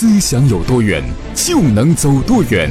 思想有多远，就能走多远。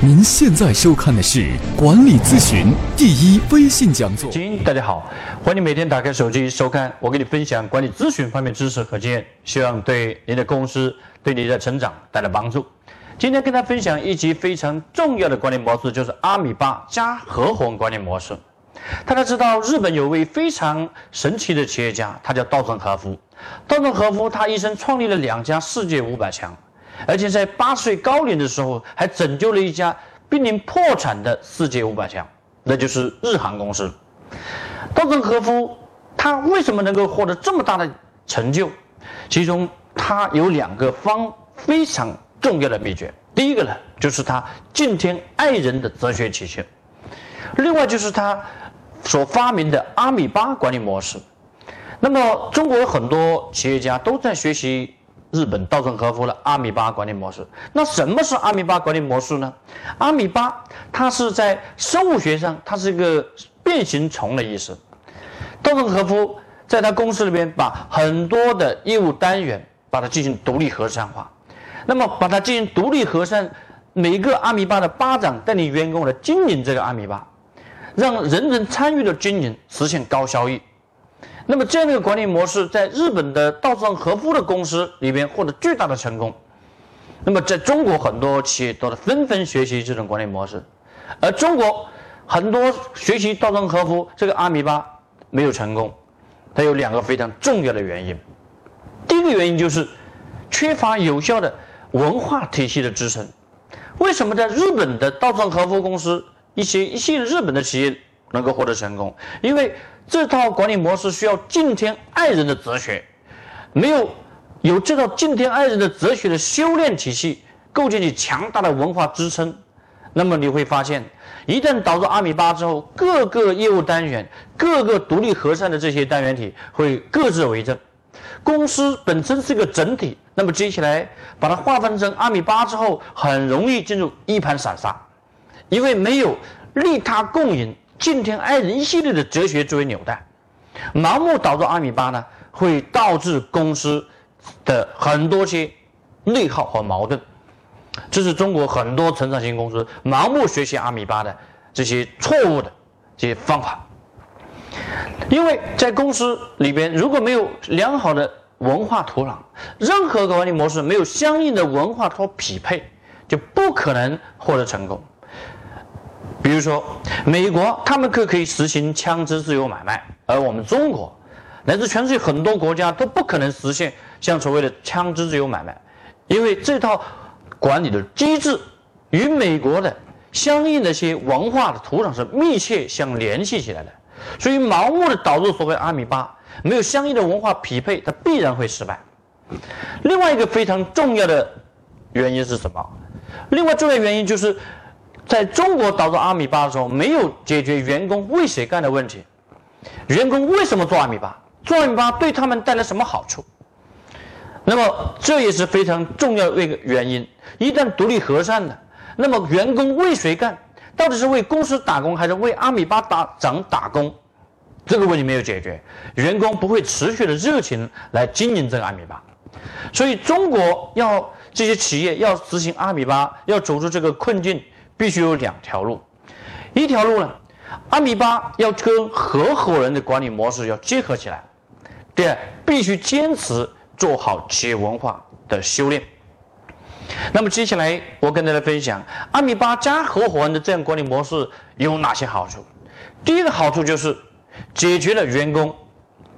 您现在收看的是管理咨询第一微信讲座。亲，大家好，欢迎每天打开手机收看我给你分享管理咨询方面知识和经验，希望对您的公司、对你的成长带来帮助。今天跟大家分享一集非常重要的管理模式，就是阿米巴加合伙管理模式。大家知道，日本有位非常神奇的企业家，他叫稻盛和夫。稻盛和夫他一生创立了两家世界五百强，而且在八十岁高龄的时候，还拯救了一家濒临破产的世界五百强，那就是日航公司。稻盛和夫他为什么能够获得这么大的成就？其中他有两个方非常重要的秘诀。第一个呢，就是他敬天爱人的哲学体系；另外就是他所发明的阿米巴管理模式。那么，中国有很多企业家都在学习日本稻盛和夫的阿米巴管理模式。那什么是阿米巴管理模式呢？阿米巴它是在生物学上，它是一个变形虫的意思。稻盛和夫在他公司里边把很多的业务单元把它进行独立核算化，那么把它进行独立核算，每个阿米巴的巴掌带领员工来经营这个阿米巴，让人人参与的经营，实现高效益。那么这样的管理模式，在日本的稻盛和夫的公司里边获得巨大的成功。那么在中国很多企业都在纷纷学习这种管理模式，而中国很多学习稻盛和夫这个阿米巴没有成功，它有两个非常重要的原因。第一个原因就是缺乏有效的文化体系的支撑。为什么在日本的稻盛和夫公司一些一些日本的企业能够获得成功？因为这套管理模式需要敬天爱人的哲学，没有有这套敬天爱人的哲学的修炼体系，构建起强大的文化支撑，那么你会发现，一旦导入阿米巴之后，各个业务单元、各个独立核算的这些单元体会各自为政，公司本身是个整体，那么接下来把它划分成阿米巴之后，很容易进入一盘散沙，因为没有利他共赢。敬天爱人一系列的哲学作为纽带，盲目导入阿米巴呢，会导致公司的很多些内耗和矛盾。这是中国很多成长型公司盲目学习阿米巴的这些错误的这些方法。因为在公司里边，如果没有良好的文化土壤，任何管理模式没有相应的文化所匹配，就不可能获得成功。比如说，美国他们可可以实行枪支自由买卖，而我们中国乃至全世界很多国家都不可能实现像所谓的枪支自由买卖，因为这套管理的机制与美国的相应的一些文化的土壤是密切相联系起来的，所以盲目的导入所谓阿米巴，没有相应的文化匹配，它必然会失败。另外一个非常重要的原因是什么？另外重要原因就是。在中国导入阿米巴的时候，没有解决员工为谁干的问题。员工为什么做阿米巴？做阿米巴对他们带来什么好处？那么这也是非常重要的一个原因。一旦独立核算了，那么员工为谁干？到底是为公司打工，还是为阿米巴打长打工？这个问题没有解决，员工不会持续的热情来经营这个阿米巴。所以，中国要这些企业要执行阿米巴，要走出这个困境。必须有两条路，一条路呢，阿米巴要跟合伙人的管理模式要结合起来；第二，必须坚持做好企业文化的修炼。那么接下来我跟大家分享阿米巴加合伙人的这样管理模式有哪些好处。第一个好处就是解决了员工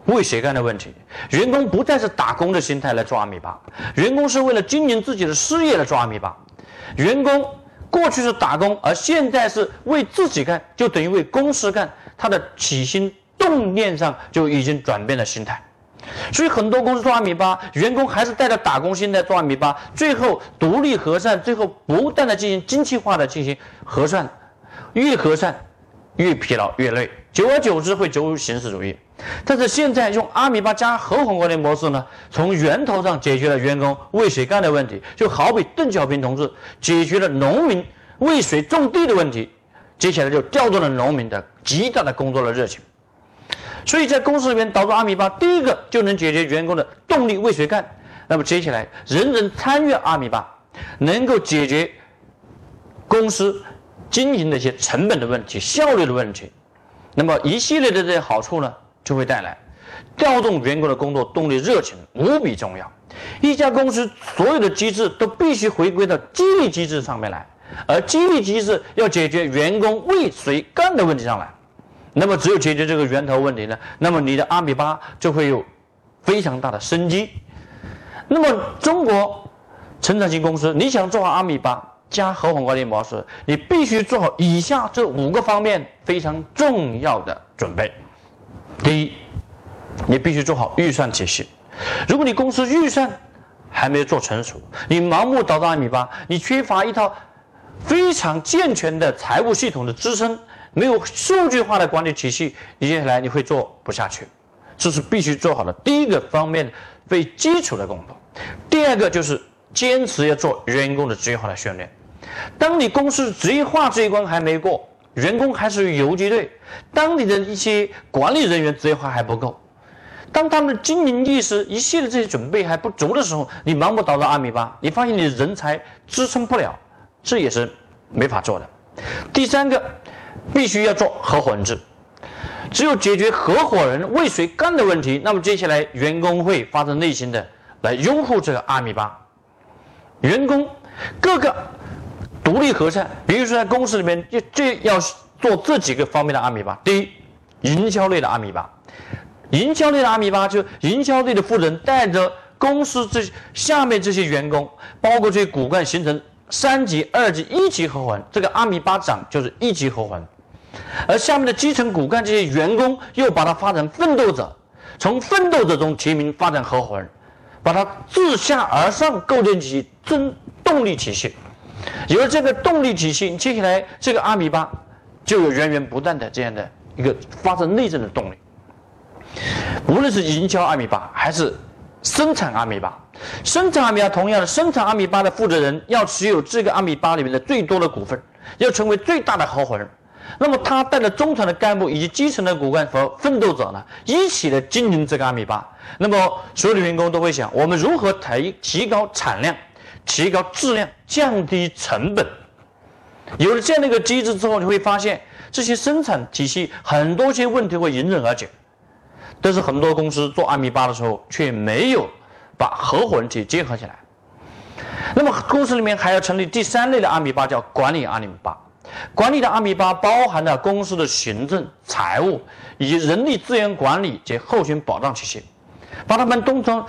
为谁干的问题，员工不再是打工的心态来做阿米巴，员工是为了经营自己的事业来做阿米巴，员工。过去是打工，而现在是为自己干，就等于为公司干。他的起心动念上就已经转变了心态。所以很多公司做阿米巴，员工还是带着打工心态做阿米巴，最后独立核算，最后不断的进行精细化的进行核算，越核算越疲劳越累，久而久之会走入形式主义。但是现在用阿米巴加合伙管理模式呢，从源头上解决了员工为谁干的问题，就好比邓小平同志解决了农民为谁种地的问题，接下来就调动了农民的极大的工作的热情。所以在公司里面导入阿米巴，第一个就能解决员工的动力为谁干，那么接下来人人参与阿米巴，能够解决公司经营的一些成本的问题、效率的问题。那么一系列的这些好处呢，就会带来调动员工的工作动力、热情，无比重要。一家公司所有的机制都必须回归到激励机制上面来，而激励机制要解决员工为谁干的问题上来。那么只有解决这个源头问题呢，那么你的阿米巴就会有非常大的生机。那么中国成长型公司，你想做好阿米巴加合伙管理模式，你必须做好以下这五个方面非常重要的准备。第一，你必须做好预算体系。如果你公司预算还没有做成熟，你盲目导入阿米巴，你缺乏一套非常健全的财务系统的支撑。没有数据化的管理体系，你接下来你会做不下去，这是必须做好的第一个方面最基础的工作。第二个就是坚持要做员工的职业化的训练。当你公司职业化这一关还没过，员工还是游击队，当你的一些管理人员职业化还不够，当他们的经营意识一系列这些准备还不足的时候，你盲目导入阿米巴，你发现你的人才支撑不了，这也是没法做的。第三个。必须要做合伙人制，只有解决合伙人为谁干的问题，那么接下来员工会发自内心的来拥护这个阿米巴。员工各个独立和善，比如说在公司里面，就这要做这几个方面的阿米巴。第一，营销类的阿米巴，营销类的阿米巴就营销类的负责人带着公司这下面这些员工，包括这些骨干，形成三级、二级、一级合伙人。这个阿米巴长就是一级合伙人。而下面的基层骨干这些员工又把它发展奋斗者，从奋斗者中提名发展合伙人，把它自下而上构建起增动力体系。有了这个动力体系，接下来这个阿米巴就有源源不断的这样的一个发展内政的动力。无论是营销阿米巴还是生产阿米巴，生产阿米巴同样的，生产阿米巴的负责人要持有这个阿米巴里面的最多的股份，要成为最大的合伙人。那么他带着中层的干部以及基层的骨干和奋斗者呢，一起来经营这个阿米巴。那么所有的员工都会想，我们如何提提高产量、提高质量、降低成本？有了这样的一个机制之后，你会发现这些生产体系很多些问题会迎刃而解。但是很多公司做阿米巴的时候，却没有把合伙人体结合起来。那么公司里面还要成立第三类的阿米巴，叫管理阿米巴。管理的阿米巴包含了公司的行政、财务以及人力资源管理及后勤保障体系，把他们当成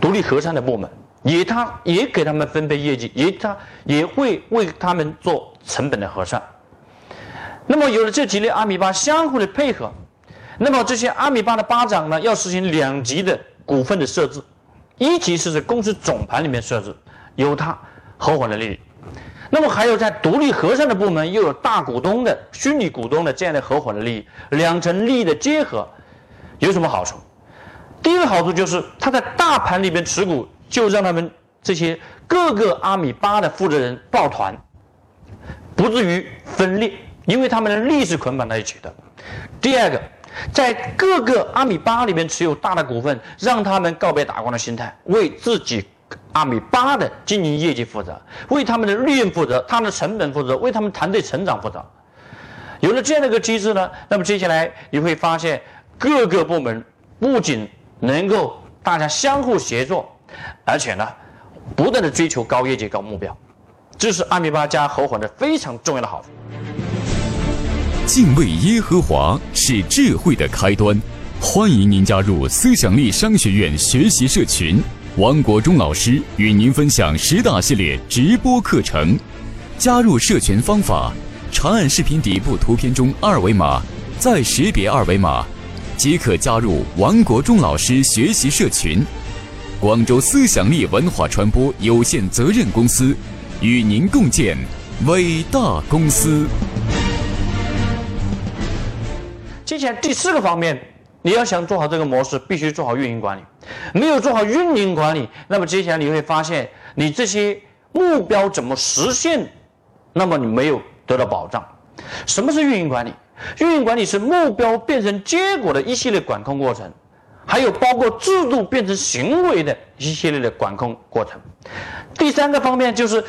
独立核算的部门，也他也给他们分配业绩，也他也会为他们做成本的核算。那么有了这几类阿米巴相互的配合，那么这些阿米巴的巴掌呢，要实行两级的股份的设置，一级是在公司总盘里面设置，有他合伙的利益。那么还有在独立核算的部门，又有大股东的虚拟股东的这样的合伙的利益，两层利益的结合，有什么好处？第一个好处就是他在大盘里边持股，就让他们这些各个阿米巴的负责人抱团，不至于分裂，因为他们的利益是捆绑在一起的。第二个，在各个阿米巴里面持有大的股份，让他们告别打工的心态，为自己。阿米巴的经营业绩负责，为他们的利润负责，他们的成本负责，为他们团队成长负责。有了这样的一个机制呢，那么接下来你会发现，各个部门不仅能够大家相互协作，而且呢，不断的追求高业绩、高目标。这是阿米巴加合伙的非常重要的好处。敬畏耶和华是智慧的开端，欢迎您加入思想力商学院学习社群。王国忠老师与您分享十大系列直播课程，加入社群方法：长按视频底部图片中二维码，再识别二维码，即可加入王国忠老师学习社群。广州思想力文化传播有限责任公司与您共建伟大公司。接下来第四个方面。你要想做好这个模式，必须做好运营管理。没有做好运营管理，那么接下来你会发现，你这些目标怎么实现，那么你没有得到保障。什么是运营管理？运营管理是目标变成结果的一系列管控过程。还有包括制度变成行为的一系列的管控过程。第三个方面就是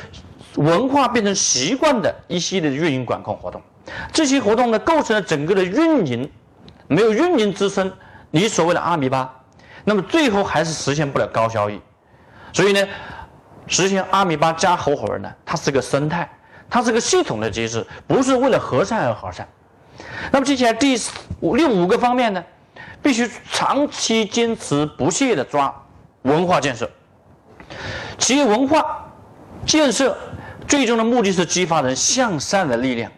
文化变成习惯的一系列运营管控活动。这些活动呢，构成了整个的运营，没有运营支撑，你所谓的阿米巴，那么最后还是实现不了高效益。所以呢，实现阿米巴加合伙人呢，它是个生态，它是个系统的机制，不是为了和善而和善。那么接下来第五六五个方面呢，必须长期坚持不懈的抓文化建设。企业文化建设最终的目的是激发人向善的力量。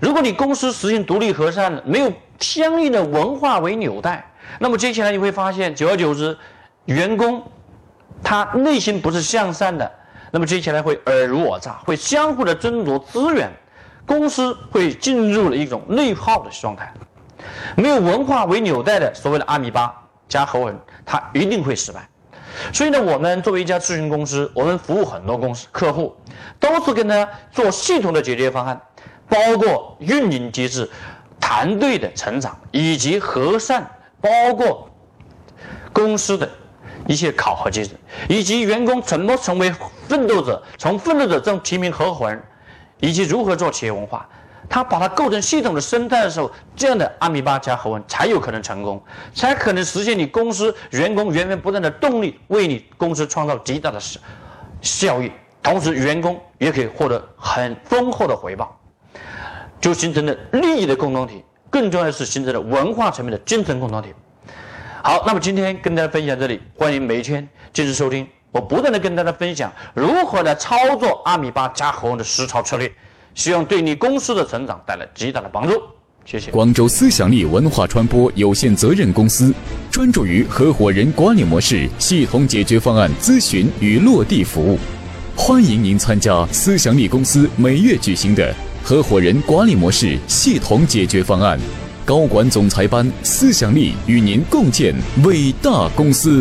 如果你公司实行独立和善，没有相应的文化为纽带，那么接下来你会发现，久而久之，员工他内心不是向善的，那么接下来会尔虞我诈，会相互的争夺资源，公司会进入了一种内耗的状态。没有文化为纽带的所谓的阿米巴加合伙人，他一定会失败。所以呢，我们作为一家咨询公司，我们服务很多公司客户，都是跟他做系统的解决方案。包括运营机制、团队的成长以及和善，包括公司的一些考核机制，以及员工怎么成为奋斗者，从奋斗者中提名合伙人，以及如何做企业文化，他把它构成系统的生态的时候，这样的阿米巴加合伙人才有可能成功，才可能实现你公司员工源源不断的动力，为你公司创造极大的效效益，同时员工也可以获得很丰厚的回报。就形成了利益的共同体，更重要的是形成了文化层面的精神共同体。好，那么今天跟大家分享这里，欢迎每一天继续收听，我不断的跟大家分享如何来操作阿米巴加合伙的实操策略，希望对你公司的成长带来极大的帮助。谢谢。广州思想力文化传播有限责任公司专注于合伙人管理模式系统解决方案咨询与落地服务，欢迎您参加思想力公司每月举行的。合伙人管理模式系统解决方案，高管总裁班，思想力与您共建伟大公司。